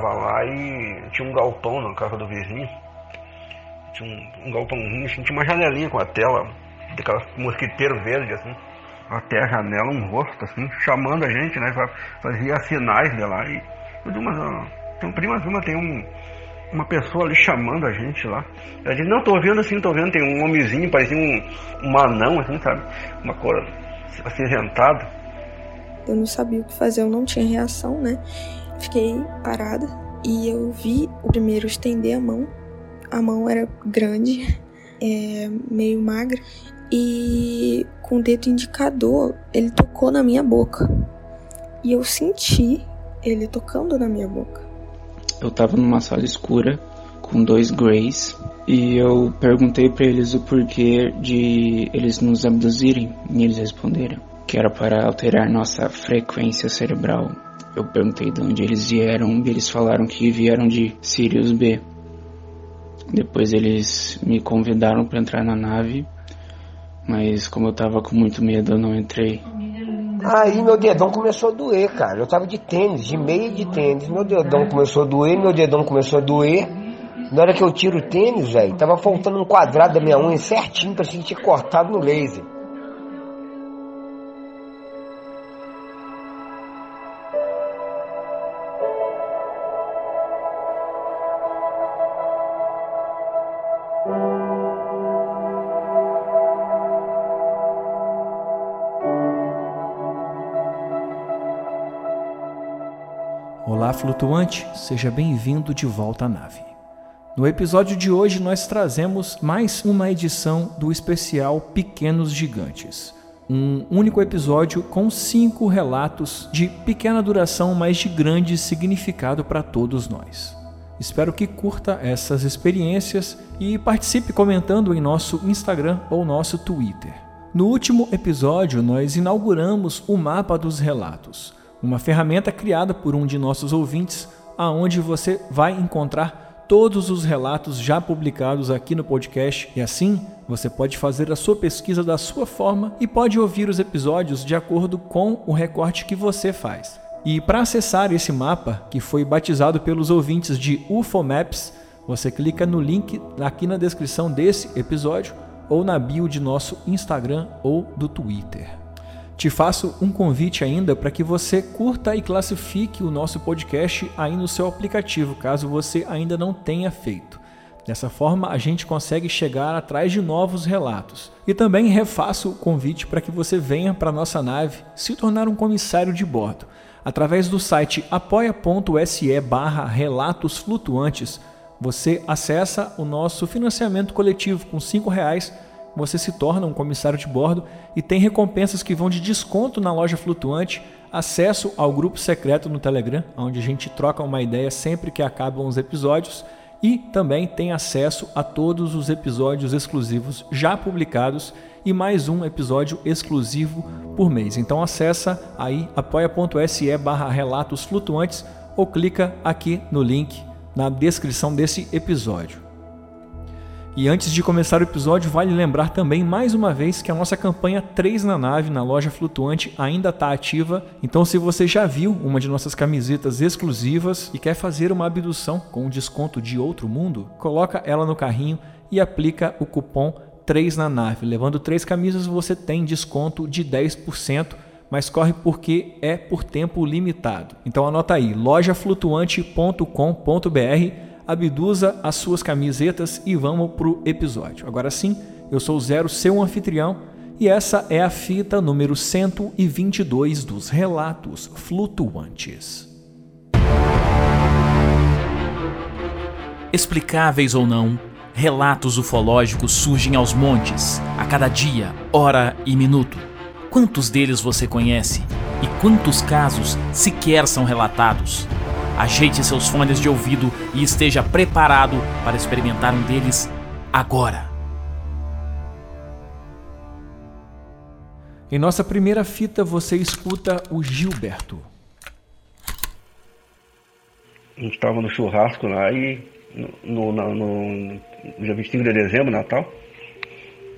tava lá e tinha um galpão na casa do vizinho. Tinha um, um galpãozinho, assim, tinha uma janelinha com a tela, daquela mosquiteiro verde, assim. Até a janela, um rosto, assim, chamando a gente, né? Fazia sinais de lá. E eu digo, mas ó, tem prima, prima, tem um, uma pessoa ali chamando a gente lá. Eu disse, não, tô vendo assim, tô vendo, tem um homenzinho, parecia um, um anão, assim, sabe? Uma cor acinzentada. Eu não sabia o que fazer, eu não tinha reação, né? Fiquei parada e eu vi o primeiro estender a mão. A mão era grande, é, meio magra, e com o dedo indicador ele tocou na minha boca. E eu senti ele tocando na minha boca. Eu tava numa sala escura com dois Greys e eu perguntei para eles o porquê de eles nos abduzirem e eles responderam que era para alterar nossa frequência cerebral eu perguntei de onde eles vieram e eles falaram que vieram de Sirius B. Depois eles me convidaram para entrar na nave, mas como eu tava com muito medo, eu não entrei. Aí meu dedão começou a doer, cara. Eu tava de tênis, de meia de tênis. Meu dedão começou a doer, meu dedão começou a doer. Na hora que eu tiro o tênis, velho, tava faltando um quadrado da minha unha certinho, que tinha cortado no laser. Flutuante, seja bem-vindo de volta à nave. No episódio de hoje, nós trazemos mais uma edição do especial Pequenos Gigantes. Um único episódio com cinco relatos de pequena duração, mas de grande significado para todos nós. Espero que curta essas experiências e participe comentando em nosso Instagram ou nosso Twitter. No último episódio, nós inauguramos o mapa dos relatos uma ferramenta criada por um de nossos ouvintes, aonde você vai encontrar todos os relatos já publicados aqui no podcast e assim você pode fazer a sua pesquisa da sua forma e pode ouvir os episódios de acordo com o recorte que você faz. E para acessar esse mapa, que foi batizado pelos ouvintes de UFO Maps, você clica no link aqui na descrição desse episódio ou na bio de nosso Instagram ou do Twitter. Te faço um convite ainda para que você curta e classifique o nosso podcast aí no seu aplicativo, caso você ainda não tenha feito. Dessa forma, a gente consegue chegar atrás de novos relatos. E também refaço o convite para que você venha para nossa nave se tornar um comissário de bordo. Através do site apoia.se barra relatos flutuantes, você acessa o nosso financiamento coletivo com R$ reais você se torna um comissário de bordo e tem recompensas que vão de desconto na loja flutuante, acesso ao grupo secreto no Telegram, onde a gente troca uma ideia sempre que acabam os episódios, e também tem acesso a todos os episódios exclusivos já publicados e mais um episódio exclusivo por mês. Então acessa aí apoia.se barra relatos flutuantes ou clica aqui no link na descrição desse episódio. E antes de começar o episódio, vale lembrar também mais uma vez que a nossa campanha 3 na nave na loja flutuante ainda está ativa. Então, se você já viu uma de nossas camisetas exclusivas e quer fazer uma abdução com um desconto de outro mundo, coloca ela no carrinho e aplica o cupom 3 na nave. Levando três camisas, você tem desconto de 10%, mas corre porque é por tempo limitado. Então anota aí, lojaflutuante.com.br abduza as suas camisetas e vamos pro episódio. Agora sim, eu sou o Zero, seu anfitrião, e essa é a fita número 122 dos Relatos Flutuantes. Explicáveis ou não, relatos ufológicos surgem aos montes, a cada dia, hora e minuto. Quantos deles você conhece? E quantos casos sequer são relatados? Ajeite seus fones de ouvido e esteja preparado para experimentar um deles agora. Em nossa primeira fita, você escuta o Gilberto. A gente estava no churrasco lá e no, no, no, no dia 25 de dezembro, Natal,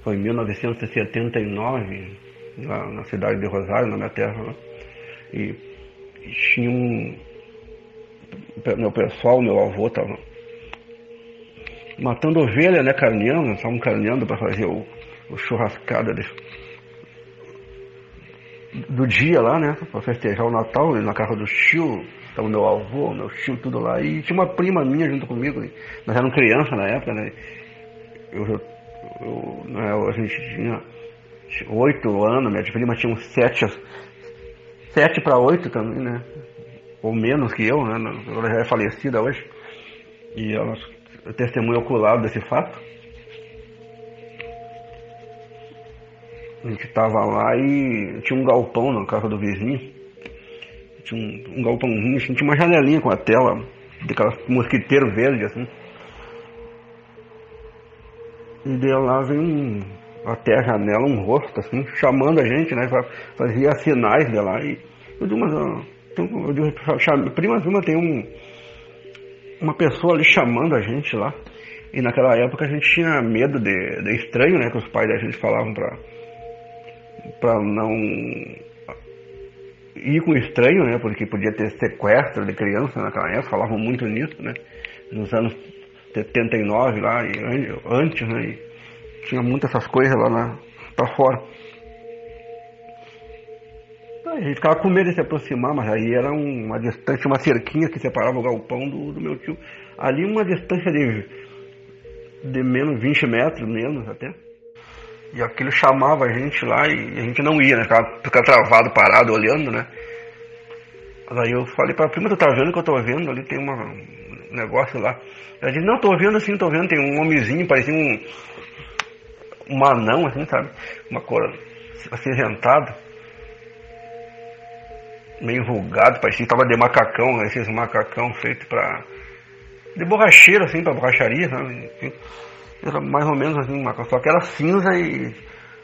foi em 1979, lá na cidade de Rosário, na minha terra, e tinha um, meu pessoal, meu avô tava matando ovelha, né, carneando, estavam carneando para fazer o, o churrascada de, do dia lá, né, para festejar o Natal, na casa do tio, estava meu avô, meu tio, tudo lá, e tinha uma prima minha junto comigo, nós éramos criança na época, né, eu, eu, né, a gente tinha oito anos, minha prima tinha uns sete, sete para oito também, né, ou menos que eu, né, ela já é falecida hoje, e ela testemunho ocular desse fato. A gente tava lá e tinha um galpão na casa do vizinho. Tinha um, um galpãozinho, assim, tinha uma janelinha com a tela, daquela mosquiteiro verde assim. E de lá vem até a janela um rosto assim, chamando a gente, né? Fazia sinais de lá. E eu digo, mas eu digo, prima, prima tem um uma pessoa ali chamando a gente lá. E naquela época a gente tinha medo de, de estranho, né? Que os pais da gente falavam pra, pra não ir com estranho, né? Porque podia ter sequestro de criança naquela época, falavam muito nisso, né? Nos anos 79 lá, e antes, né? E tinha muitas essas coisas lá na, pra fora. A gente ficava com medo de se aproximar, mas aí era uma distância, uma cerquinha que separava o galpão do, do meu tio. Ali uma distância de, de menos 20 metros, menos até. E aquilo chamava a gente lá e a gente não ia, né? Ficava, ficava travado, parado, olhando, né? Aí eu falei pra prima, tu tá vendo que eu tô vendo? Ali tem uma, um negócio lá. Ela disse, não, tô vendo assim, tô vendo, tem um homenzinho, parecia um, um anão, assim, sabe? Uma cor acinzentada meio vulgado, parecia que tava de macacão, né? esses macacão feito para de borracheiro, assim, para borracharia, sabe? Era mais ou menos assim, macacão, só que era cinza e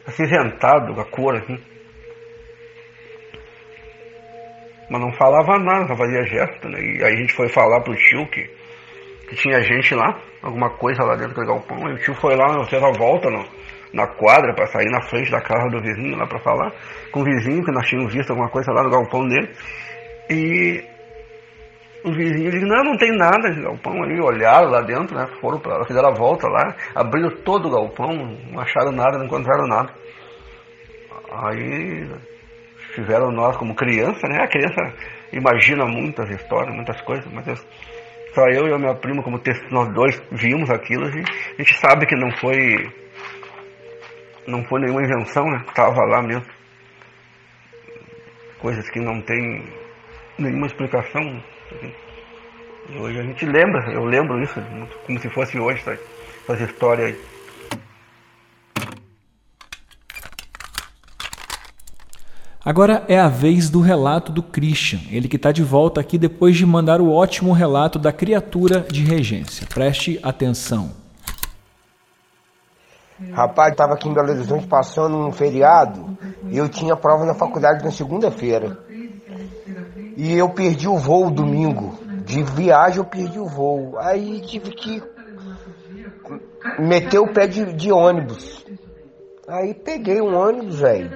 acinzentado, a cor, assim. Mas não falava nada, só fazia gesto, né? E aí a gente foi falar pro tio que, que tinha gente lá, alguma coisa lá dentro do galpão, e o tio foi lá, fez a volta, não na quadra para sair na frente da casa do vizinho lá para falar com o vizinho que nós tínhamos visto alguma coisa lá no galpão dele e o vizinho disse, não, não tem nada de galpão ali, olharam lá dentro, né? Foram para fizeram a volta lá, abriram todo o galpão, não acharam nada, não encontraram nada. Aí fizeram nós como criança, né? A criança imagina muitas histórias, muitas coisas, mas eu, só eu e a minha prima, como nós dois vimos aquilo, a gente sabe que não foi não foi nenhuma invenção, né? Estava lá mesmo. Coisas que não tem nenhuma explicação. E hoje a gente lembra, eu lembro isso, como se fosse hoje, sabe? essa história aí. Agora é a vez do relato do Christian, ele que está de volta aqui depois de mandar o ótimo relato da criatura de regência. Preste atenção. Rapaz, estava aqui em Belo Horizonte passando um feriado e eu tinha prova na faculdade na segunda-feira. E eu perdi o voo domingo. De viagem eu perdi o voo. Aí tive que meter o pé de, de ônibus. Aí peguei um ônibus, velho.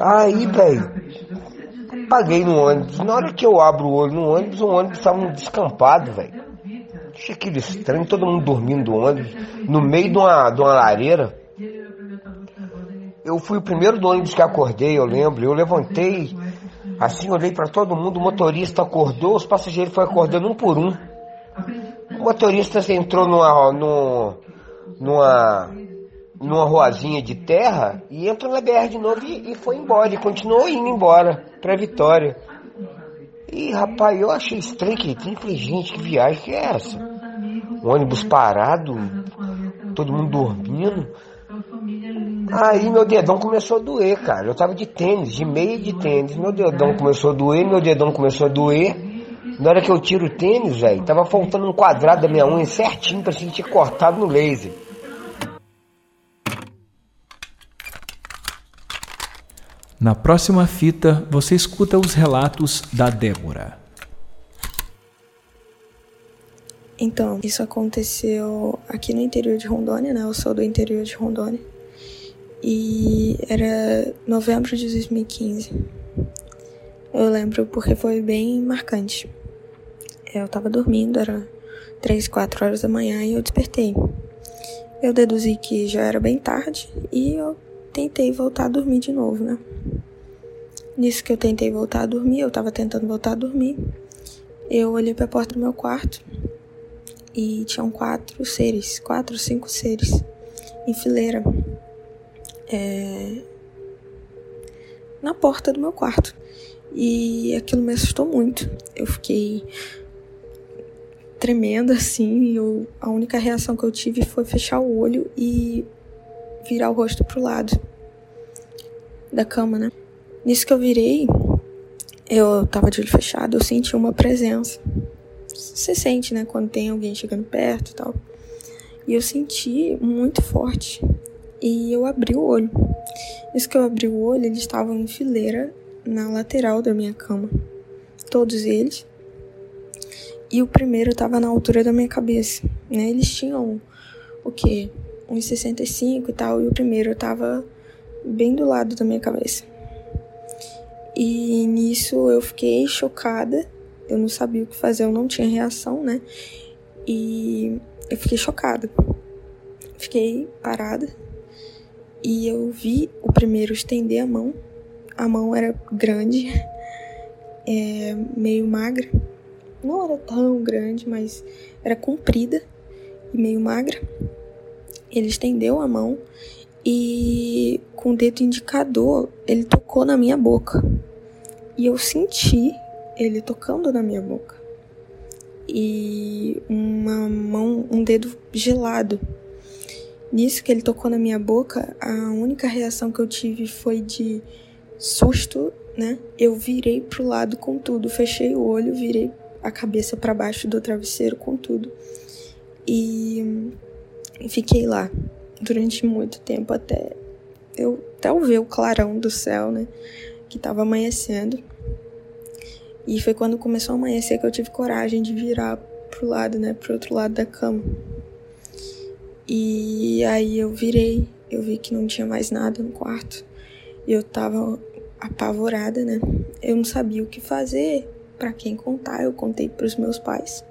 Aí, velho, paguei no ônibus. Na hora que eu abro o olho no ônibus, o ônibus estava descampado, velho. Achei aquilo estranho, todo mundo dormindo do ônibus, no meio de uma, de uma lareira. Eu fui o primeiro do ônibus que acordei, eu lembro. Eu levantei, assim, olhei para todo mundo, o motorista acordou, os passageiros foram acordando um por um. O motorista entrou numa, numa, numa, numa ruazinha de terra e entrou na BR de novo e, e foi embora, e continuou indo embora para Vitória. E rapaz, eu achei estranho que tem. Falei, gente, que viagem que é essa? Um ônibus parado, todo mundo dormindo. Aí meu dedão começou a doer, cara. Eu tava de tênis, de meia de tênis. Meu dedão começou a doer, meu dedão começou a doer. Na hora que eu tiro o tênis, velho, tava faltando um quadrado da minha unha certinho pra sentir cortado no laser. Na próxima fita, você escuta os relatos da Débora. Então, isso aconteceu aqui no interior de Rondônia, né? Eu sou do interior de Rondônia. E era novembro de 2015. Eu lembro porque foi bem marcante. Eu tava dormindo, era 3, 4 horas da manhã e eu despertei. Eu deduzi que já era bem tarde e eu tentei voltar a dormir de novo, né? Nisso que eu tentei voltar a dormir, eu tava tentando voltar a dormir. Eu olhei para a porta do meu quarto e tinham quatro seres, quatro, cinco seres em fileira. É, na porta do meu quarto. E aquilo me assustou muito. Eu fiquei tremenda assim, eu, a única reação que eu tive foi fechar o olho e virar o rosto pro lado da cama, né? Nisso que eu virei, eu tava de olho fechado, eu senti uma presença. Você sente, né, quando tem alguém chegando perto e tal. E eu senti muito forte. E eu abri o olho. Isso que eu abri o olho, eles estavam em fileira na lateral da minha cama. Todos eles. E o primeiro estava na altura da minha cabeça, né? Eles tinham o quê? 1,65 e tal, e o primeiro estava bem do lado da minha cabeça. E nisso eu fiquei chocada. Eu não sabia o que fazer, eu não tinha reação, né? E eu fiquei chocada. Fiquei parada. E eu vi o primeiro estender a mão a mão era grande, é, meio magra. Não era tão grande, mas era comprida e meio magra. Ele estendeu a mão e com o dedo indicador ele tocou na minha boca. E eu senti ele tocando na minha boca. E uma mão, um dedo gelado. Nisso que ele tocou na minha boca, a única reação que eu tive foi de susto, né? Eu virei pro lado com tudo, fechei o olho, virei a cabeça para baixo do travesseiro com tudo. E fiquei lá durante muito tempo até eu até ver o clarão do céu, né? Que tava amanhecendo. E foi quando começou a amanhecer que eu tive coragem de virar pro lado, né? Pro outro lado da cama. E aí eu virei, eu vi que não tinha mais nada no quarto. E eu tava apavorada, né? Eu não sabia o que fazer, para quem contar. Eu contei para os meus pais.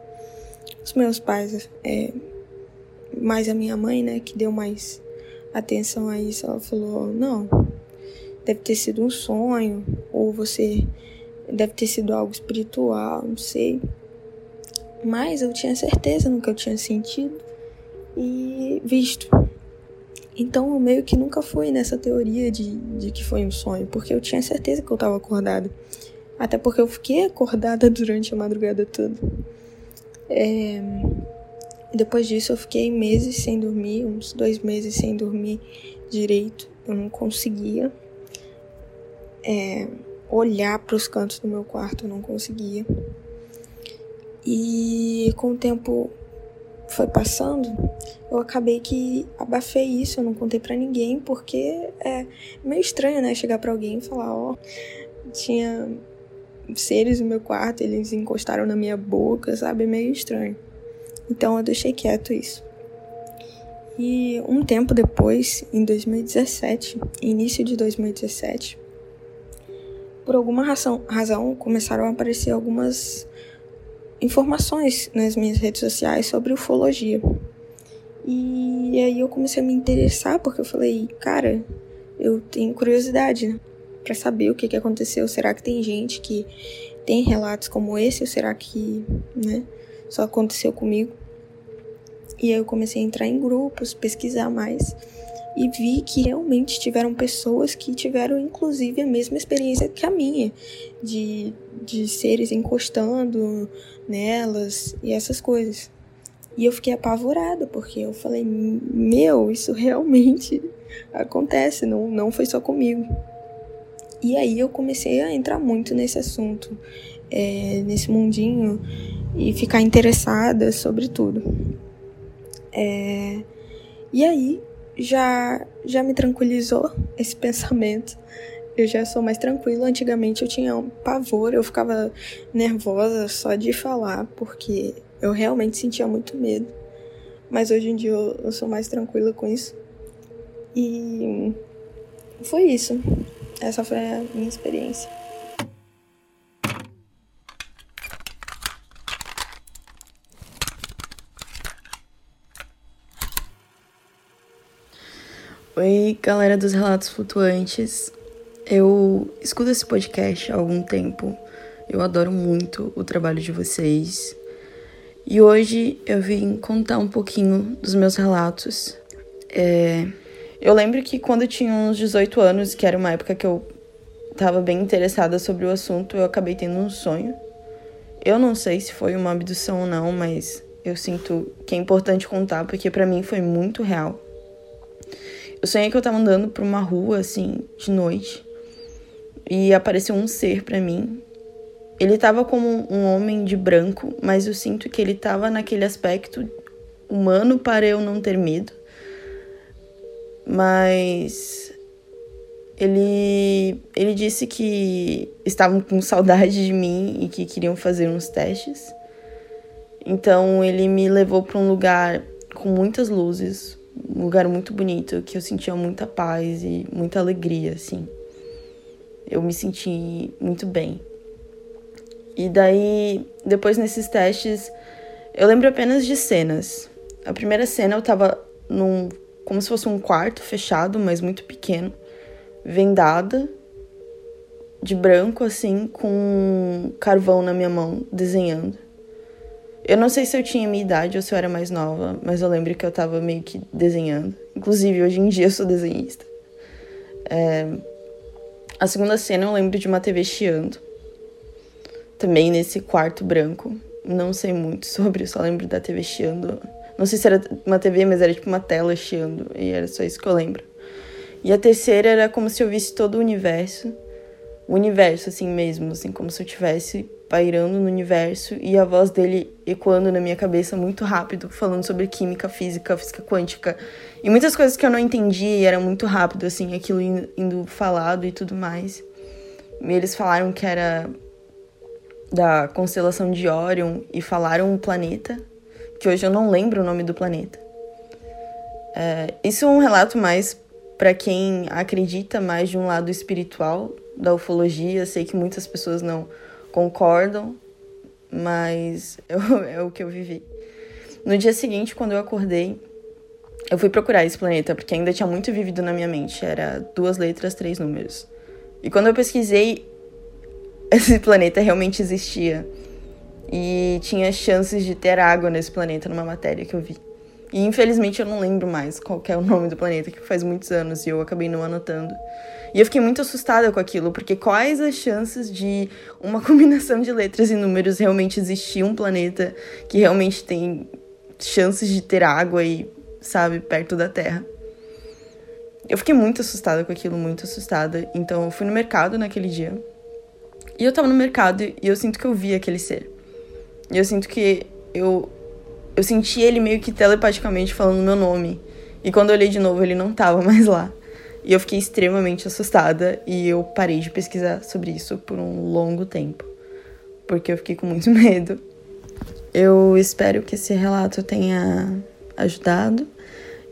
Os meus pais, é, mais a minha mãe, né, que deu mais atenção a isso, ela falou: não, deve ter sido um sonho, ou você deve ter sido algo espiritual, não sei. Mas eu tinha certeza no que eu tinha sentido e visto. Então eu meio que nunca fui nessa teoria de, de que foi um sonho, porque eu tinha certeza que eu estava acordada. Até porque eu fiquei acordada durante a madrugada toda. É... Depois disso eu fiquei meses sem dormir, uns dois meses sem dormir direito. Eu não conseguia é... olhar para os cantos do meu quarto, eu não conseguia. E com o tempo foi passando, eu acabei que abafei isso, eu não contei para ninguém, porque é meio estranho, né? Chegar para alguém e falar, ó, oh, tinha seres no meu quarto, eles encostaram na minha boca, sabe? É meio estranho. Então eu deixei quieto isso. E um tempo depois, em 2017, início de 2017, por alguma razão, razão começaram a aparecer algumas informações nas minhas redes sociais sobre ufologia. E aí eu comecei a me interessar porque eu falei, cara, eu tenho curiosidade, né? Pra saber o que, que aconteceu. Será que tem gente que tem relatos como esse? Ou será que, né, só aconteceu comigo? E aí eu comecei a entrar em grupos, pesquisar mais e vi que realmente tiveram pessoas que tiveram inclusive a mesma experiência que a minha, de, de seres encostando nelas e essas coisas. E eu fiquei apavorada, porque eu falei, meu, isso realmente acontece, não, não foi só comigo. E aí eu comecei a entrar muito nesse assunto, é, nesse mundinho, e ficar interessada sobre tudo. É, e aí já, já me tranquilizou esse pensamento. Eu já sou mais tranquila. Antigamente eu tinha um pavor, eu ficava nervosa só de falar, porque eu realmente sentia muito medo. Mas hoje em dia eu, eu sou mais tranquila com isso. E foi isso. Essa foi a minha experiência. Oi, galera dos Relatos Flutuantes. Eu escuto esse podcast há algum tempo. Eu adoro muito o trabalho de vocês. E hoje eu vim contar um pouquinho dos meus relatos. É... Eu lembro que quando eu tinha uns 18 anos, que era uma época que eu estava bem interessada sobre o assunto, eu acabei tendo um sonho. Eu não sei se foi uma abdução ou não, mas eu sinto que é importante contar porque para mim foi muito real. Eu sonhei que eu tava andando por uma rua, assim, de noite. E apareceu um ser para mim. Ele tava como um homem de branco, mas eu sinto que ele tava naquele aspecto humano para eu não ter medo. Mas ele ele disse que estavam com saudade de mim e que queriam fazer uns testes. Então ele me levou para um lugar com muitas luzes, um lugar muito bonito, que eu sentia muita paz e muita alegria, assim. Eu me senti muito bem. E daí, depois nesses testes, eu lembro apenas de cenas. A primeira cena eu tava num. como se fosse um quarto fechado, mas muito pequeno, vendada, de branco, assim, com carvão na minha mão, desenhando. Eu não sei se eu tinha minha idade ou se eu era mais nova, mas eu lembro que eu tava meio que desenhando. Inclusive, hoje em dia eu sou desenhista. É... A segunda cena eu lembro de uma TV chiando. Também nesse quarto branco. Não sei muito sobre, só lembro da TV chiando. Não sei se era uma TV, mas era tipo uma tela chiando. E era só isso que eu lembro. E a terceira era como se eu visse todo o universo. O universo, assim mesmo, assim, como se eu tivesse pairando no universo e a voz dele ecoando na minha cabeça muito rápido, falando sobre química, física, física quântica e muitas coisas que eu não entendi e era muito rápido, assim, aquilo indo falado e tudo mais. E eles falaram que era da constelação de Orion e falaram um planeta, que hoje eu não lembro o nome do planeta. É, isso é um relato mais para quem acredita mais de um lado espiritual da ufologia. Sei que muitas pessoas não concordam, mas é o que eu vivi. No dia seguinte, quando eu acordei, eu fui procurar esse planeta, porque ainda tinha muito vivido na minha mente. Era duas letras, três números. E quando eu pesquisei, esse planeta realmente existia. E tinha chances de ter água nesse planeta numa matéria que eu vi. E infelizmente eu não lembro mais qual é o nome do planeta, que faz muitos anos e eu acabei não anotando. E eu fiquei muito assustada com aquilo, porque quais as chances de uma combinação de letras e números realmente existir um planeta que realmente tem chances de ter água e, sabe, perto da Terra? Eu fiquei muito assustada com aquilo, muito assustada. Então eu fui no mercado naquele dia. E eu tava no mercado e eu sinto que eu vi aquele ser. E eu sinto que eu eu senti ele meio que telepaticamente falando meu nome. E quando eu olhei de novo, ele não tava mais lá. E eu fiquei extremamente assustada e eu parei de pesquisar sobre isso por um longo tempo, porque eu fiquei com muito medo. Eu espero que esse relato tenha ajudado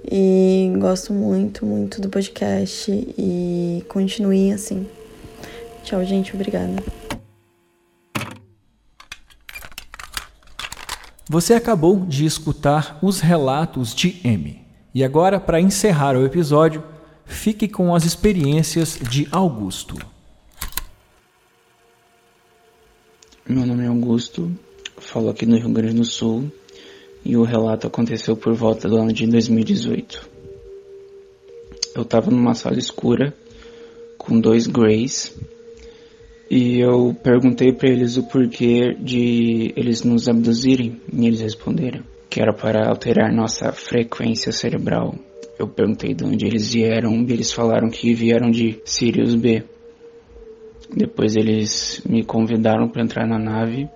e gosto muito, muito do podcast e continuem assim. Tchau, gente, obrigada. Você acabou de escutar os relatos de M. E agora, para encerrar o episódio, Fique com as experiências de Augusto. Meu nome é Augusto, falo aqui no Rio Grande do Sul e o relato aconteceu por volta do ano de 2018. Eu estava numa sala escura com dois Greys e eu perguntei para eles o porquê de eles nos abduzirem e eles responderam que era para alterar nossa frequência cerebral eu perguntei de onde eles vieram e eles falaram que vieram de Sirius B. Depois eles me convidaram para entrar na nave,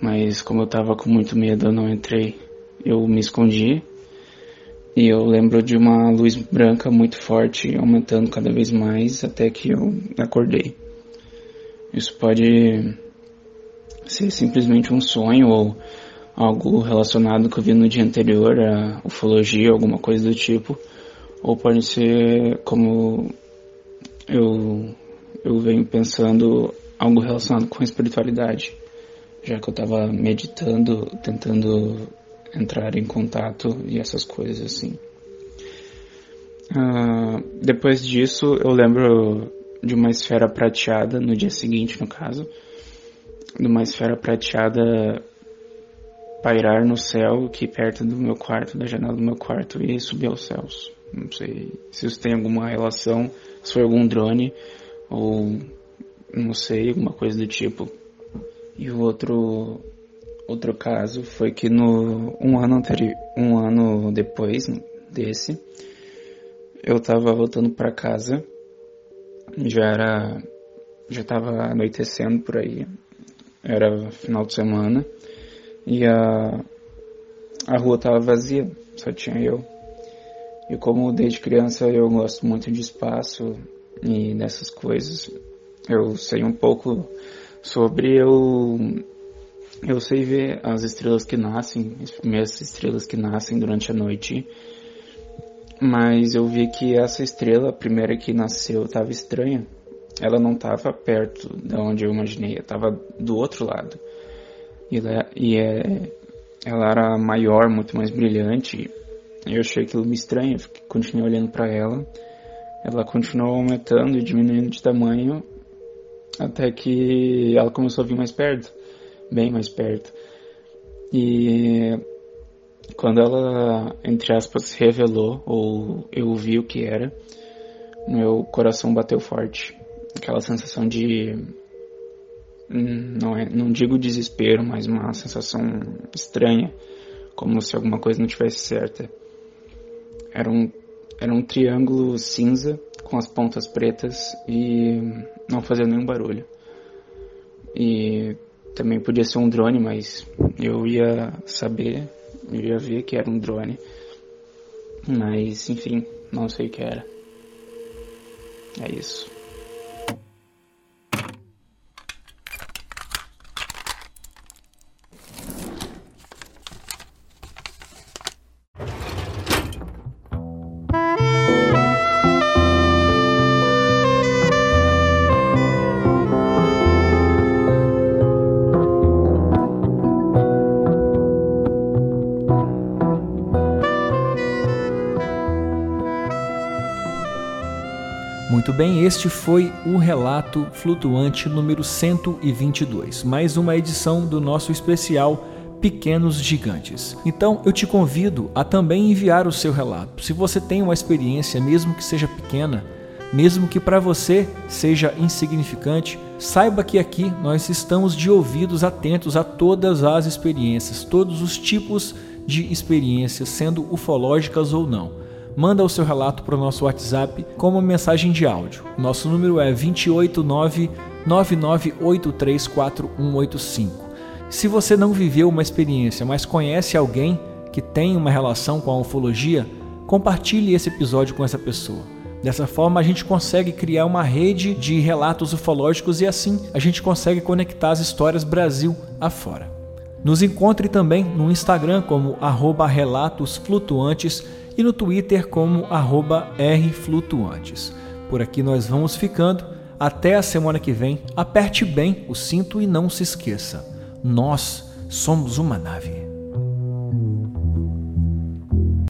mas como eu tava com muito medo eu não entrei. Eu me escondi e eu lembro de uma luz branca muito forte aumentando cada vez mais até que eu acordei. Isso pode ser simplesmente um sonho ou algo relacionado que eu vi no dia anterior, a ufologia, alguma coisa do tipo, ou pode ser como eu, eu venho pensando algo relacionado com a espiritualidade, já que eu estava meditando, tentando entrar em contato e essas coisas assim. Uh, depois disso, eu lembro de uma esfera prateada no dia seguinte, no caso, de uma esfera prateada pairar no céu, aqui perto do meu quarto, da janela do meu quarto e subir aos céus. Não sei se isso tem alguma relação, se foi algum drone ou não sei, alguma coisa do tipo. E o outro outro caso foi que no um ano anterior, um ano depois desse, eu tava voltando para casa, já era já tava anoitecendo por aí, era final de semana. E a a rua tava vazia, só tinha eu. E como desde criança eu gosto muito de espaço e dessas coisas, eu sei um pouco sobre eu eu sei ver as estrelas que nascem, as primeiras estrelas que nascem durante a noite, mas eu vi que essa estrela, a primeira que nasceu, estava estranha. Ela não estava perto de onde eu imaginei, estava do outro lado. E, ela, e é, ela era maior, muito mais brilhante. Eu achei aquilo me estranho, continuei olhando para ela. Ela continuou aumentando e diminuindo de tamanho até que ela começou a vir mais perto, bem mais perto. E quando ela, entre aspas, se revelou, ou eu vi o que era, meu coração bateu forte. Aquela sensação de. Hum, não, é, não digo desespero, mas uma sensação estranha, como se alguma coisa não tivesse certa. Era um, era um triângulo cinza com as pontas pretas e não fazia nenhum barulho. E também podia ser um drone, mas eu ia saber, eu ia ver que era um drone. Mas enfim, não sei o que era. É isso. Bem, este foi o relato flutuante número 122, mais uma edição do nosso especial Pequenos Gigantes. Então eu te convido a também enviar o seu relato. Se você tem uma experiência, mesmo que seja pequena, mesmo que para você seja insignificante, saiba que aqui nós estamos de ouvidos atentos a todas as experiências, todos os tipos de experiências, sendo ufológicas ou não manda o seu relato para o nosso WhatsApp como mensagem de áudio. Nosso número é 289 99834185. Se você não viveu uma experiência, mas conhece alguém que tem uma relação com a ufologia, compartilhe esse episódio com essa pessoa. Dessa forma, a gente consegue criar uma rede de relatos ufológicos e assim a gente consegue conectar as histórias Brasil afora. Nos encontre também no Instagram como arroba relatos flutuantes e no Twitter como rflutuantes. Por aqui nós vamos ficando. Até a semana que vem. Aperte bem o cinto e não se esqueça: nós somos uma nave.